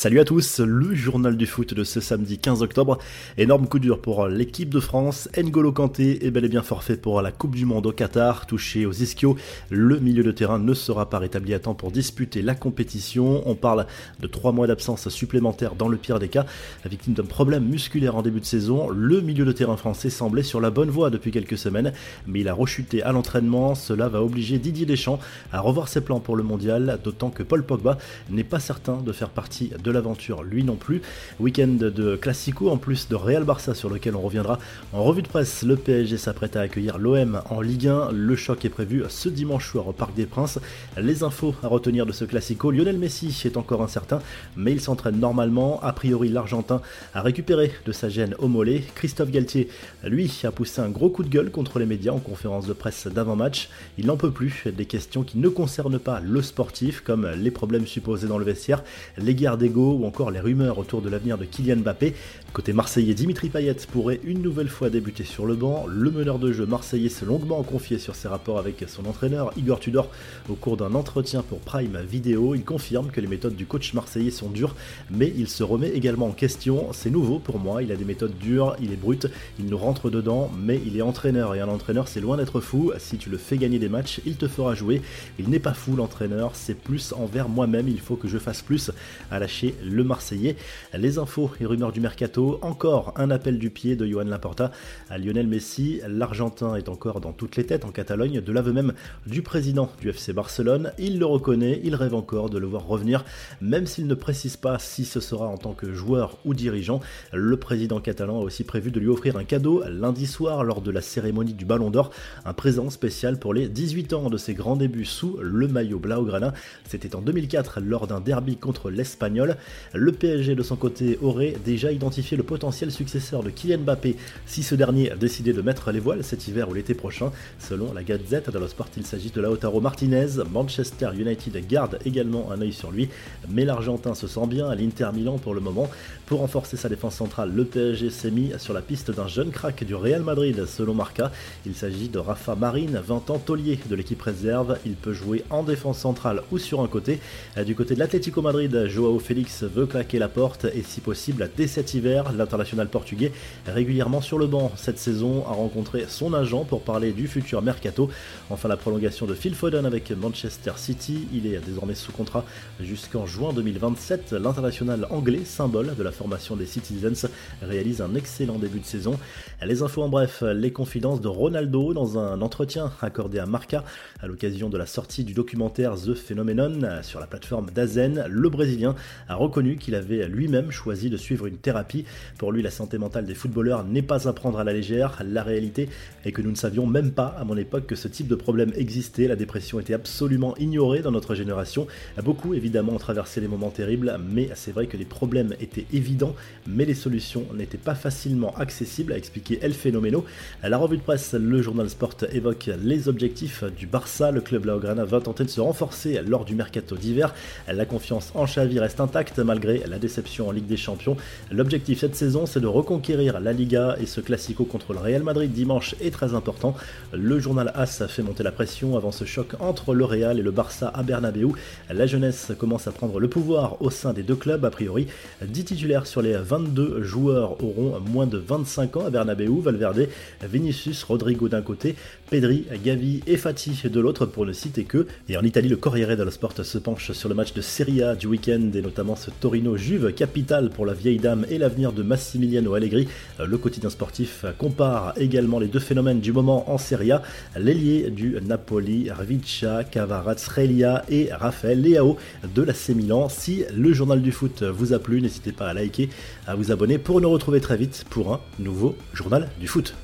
Salut à tous, le journal du foot de ce samedi 15 octobre. Énorme coup dur pour l'équipe de France. N'Golo Kanté est bel et bien forfait pour la Coupe du Monde au Qatar, touché aux ischios. Le milieu de terrain ne sera pas rétabli à temps pour disputer la compétition. On parle de trois mois d'absence supplémentaire dans le pire des cas. Victime d'un problème musculaire en début de saison, le milieu de terrain français semblait sur la bonne voie depuis quelques semaines, mais il a rechuté à l'entraînement. Cela va obliger Didier Deschamps à revoir ses plans pour le mondial, d'autant que Paul Pogba n'est pas certain de faire partie de l'aventure, lui non plus. Week-end de Classico en plus de Real Barça sur lequel on reviendra en revue de presse. Le PSG s'apprête à accueillir l'OM en Ligue 1. Le choc est prévu ce dimanche soir au Parc des Princes. Les infos à retenir de ce Classico Lionel Messi est encore incertain, mais il s'entraîne normalement. A priori, l'Argentin a récupéré de sa gêne au mollet. Christophe Galtier, lui, a poussé un gros coup de gueule contre les médias en conférence de presse d'avant-match. Il n'en peut plus des questions qui ne concernent pas le sportif, comme les problèmes supposés dans le vestiaire, les guerres d'ego ou encore les rumeurs autour de l'avenir de Kylian Mbappé. Côté marseillais, Dimitri Payet pourrait une nouvelle fois débuter sur le banc. Le meneur de jeu marseillais s'est longuement confié sur ses rapports avec son entraîneur Igor Tudor au cours d'un entretien pour Prime Video. Il confirme que les méthodes du coach marseillais sont dures, mais il se remet également en question. C'est nouveau pour moi, il a des méthodes dures, il est brut, il nous rentre dedans, mais il est entraîneur et un entraîneur c'est loin d'être fou. Si tu le fais gagner des matchs, il te fera jouer. Il n'est pas fou l'entraîneur, c'est plus envers moi-même, il faut que je fasse plus à le Marseillais. Les infos et rumeurs du mercato, encore un appel du pied de Johan Laporta à Lionel Messi. L'Argentin est encore dans toutes les têtes en Catalogne, de l'aveu même du président du FC Barcelone. Il le reconnaît, il rêve encore de le voir revenir, même s'il ne précise pas si ce sera en tant que joueur ou dirigeant. Le président catalan a aussi prévu de lui offrir un cadeau lundi soir lors de la cérémonie du Ballon d'Or, un présent spécial pour les 18 ans de ses grands débuts sous le maillot Blaugrana. C'était en 2004 lors d'un derby contre l'Espagnol. Le PSG de son côté aurait déjà identifié le potentiel successeur de Kylian Mbappé si ce dernier a décidé de mettre les voiles cet hiver ou l'été prochain. Selon la Gazette dello Sport, il s'agit de Lautaro Martinez. Manchester United garde également un œil sur lui, mais l'Argentin se sent bien à l'Inter Milan pour le moment. Pour renforcer sa défense centrale, le PSG s'est mis sur la piste d'un jeune crack du Real Madrid selon Marca. Il s'agit de Rafa Marine, 20 ans taulier de l'équipe réserve. Il peut jouer en défense centrale ou sur un côté. Du côté de l'Atlético Madrid, Joao Félix veut claquer la porte et si possible dès cet hiver, l'international portugais régulièrement sur le banc cette saison a rencontré son agent pour parler du futur mercato. Enfin la prolongation de Phil Foden avec Manchester City, il est désormais sous contrat jusqu'en juin 2027. L'international anglais, symbole de la formation des Citizens, réalise un excellent début de saison. Les infos en bref, les confidences de Ronaldo dans un entretien accordé à Marca à l'occasion de la sortie du documentaire The Phenomenon sur la plateforme Dazen, le Brésilien a reconnu qu'il avait lui-même choisi de suivre une thérapie. Pour lui, la santé mentale des footballeurs n'est pas à prendre à la légère. La réalité est que nous ne savions même pas à mon époque que ce type de problème existait. La dépression était absolument ignorée dans notre génération. Beaucoup évidemment ont traversé des moments terribles, mais c'est vrai que les problèmes étaient évidents, mais les solutions n'étaient pas facilement accessibles, a expliqué El Phénoméno. La revue de presse, le journal Sport évoque les objectifs du Barça. Le club Laograna va tenter de se renforcer lors du mercato d'hiver. La confiance en Xavi reste intacte malgré la déception en Ligue des Champions. L'objectif cette saison, c'est de reconquérir la Liga et ce classico contre le Real Madrid dimanche est très important. Le journal AS a fait monter la pression avant ce choc entre le Real et le Barça à Bernabeu. La jeunesse commence à prendre le pouvoir au sein des deux clubs a priori. 10 titulaires sur les 22 joueurs auront moins de 25 ans à Bernabeu. Valverde, Vinicius, Rodrigo d'un côté, Pedri, Gavi et Fati de l'autre pour ne citer que. Et en Italie, le Corriere dello Sport se penche sur le match de Serie A du week-end et notamment ce Torino-Juve, capital pour la vieille dame et l'avenir de Massimiliano Allegri. Le quotidien sportif compare également les deux phénomènes du moment en Serie A, l'ailier du Napoli, Rvica, Kvaratskhelia et Raphaël Leao de la C Milan. Si le journal du foot vous a plu, n'hésitez pas à liker, à vous abonner pour nous retrouver très vite pour un nouveau journal du foot.